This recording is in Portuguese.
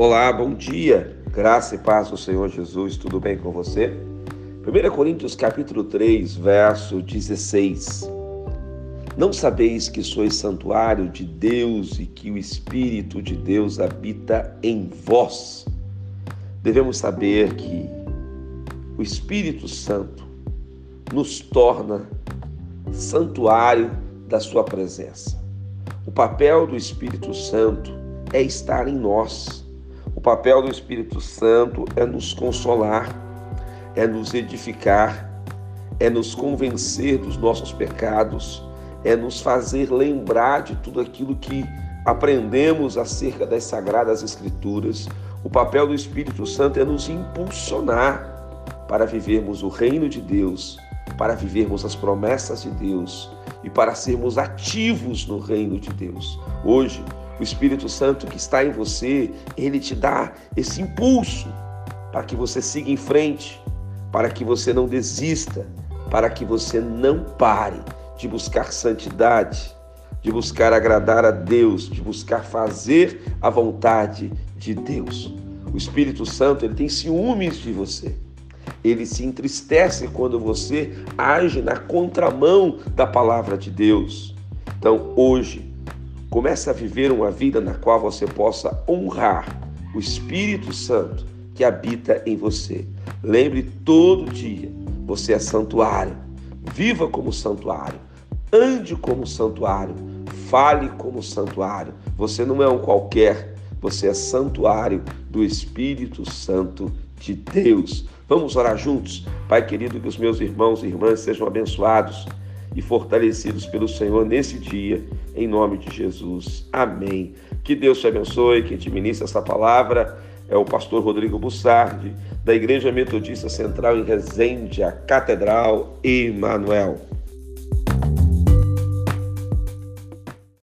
Olá, bom dia. Graça e paz do Senhor Jesus. Tudo bem com você? 1 Coríntios capítulo 3, verso 16. Não sabeis que sois santuário de Deus e que o Espírito de Deus habita em vós? Devemos saber que o Espírito Santo nos torna santuário da sua presença. O papel do Espírito Santo é estar em nós papel do Espírito Santo é nos consolar, é nos edificar, é nos convencer dos nossos pecados, é nos fazer lembrar de tudo aquilo que aprendemos acerca das sagradas Escrituras. O papel do Espírito Santo é nos impulsionar para vivermos o reino de Deus, para vivermos as promessas de Deus e para sermos ativos no reino de Deus. Hoje, o Espírito Santo que está em você, ele te dá esse impulso para que você siga em frente, para que você não desista, para que você não pare de buscar santidade, de buscar agradar a Deus, de buscar fazer a vontade de Deus. O Espírito Santo, ele tem ciúmes de você. Ele se entristece quando você age na contramão da palavra de Deus. Então, hoje, Comece a viver uma vida na qual você possa honrar o Espírito Santo que habita em você. Lembre todo dia, você é santuário. Viva como santuário. Ande como santuário. Fale como santuário. Você não é um qualquer, você é santuário do Espírito Santo de Deus. Vamos orar juntos? Pai querido, que os meus irmãos e irmãs sejam abençoados e fortalecidos pelo Senhor nesse dia, em nome de Jesus. Amém. Que Deus te abençoe, quem te ministra essa palavra é o pastor Rodrigo Bussardi, da Igreja Metodista Central em Resende, a Catedral Emanuel.